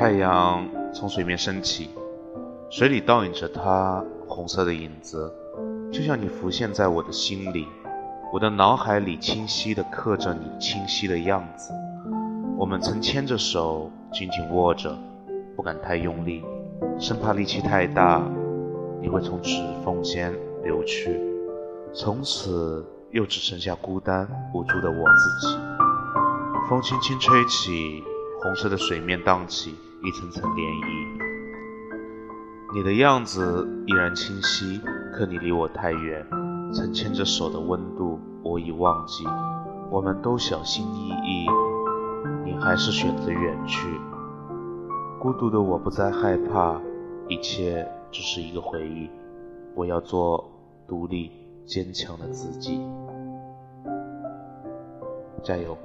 太阳从水面升起，水里倒映着它红色的影子，就像你浮现在我的心里，我的脑海里清晰地刻着你清晰的样子。我们曾牵着手，紧紧握着，不敢太用力，生怕力气太大，你会从指缝间流去，从此又只剩下孤单无助的我自己。风轻轻吹起，红色的水面荡起。一层层涟漪，你的样子依然清晰，可你离我太远。曾牵着手的温度我已忘记，我们都小心翼翼，你还是选择远去。孤独的我不再害怕，一切只是一个回忆。我要做独立坚强的自己，加油！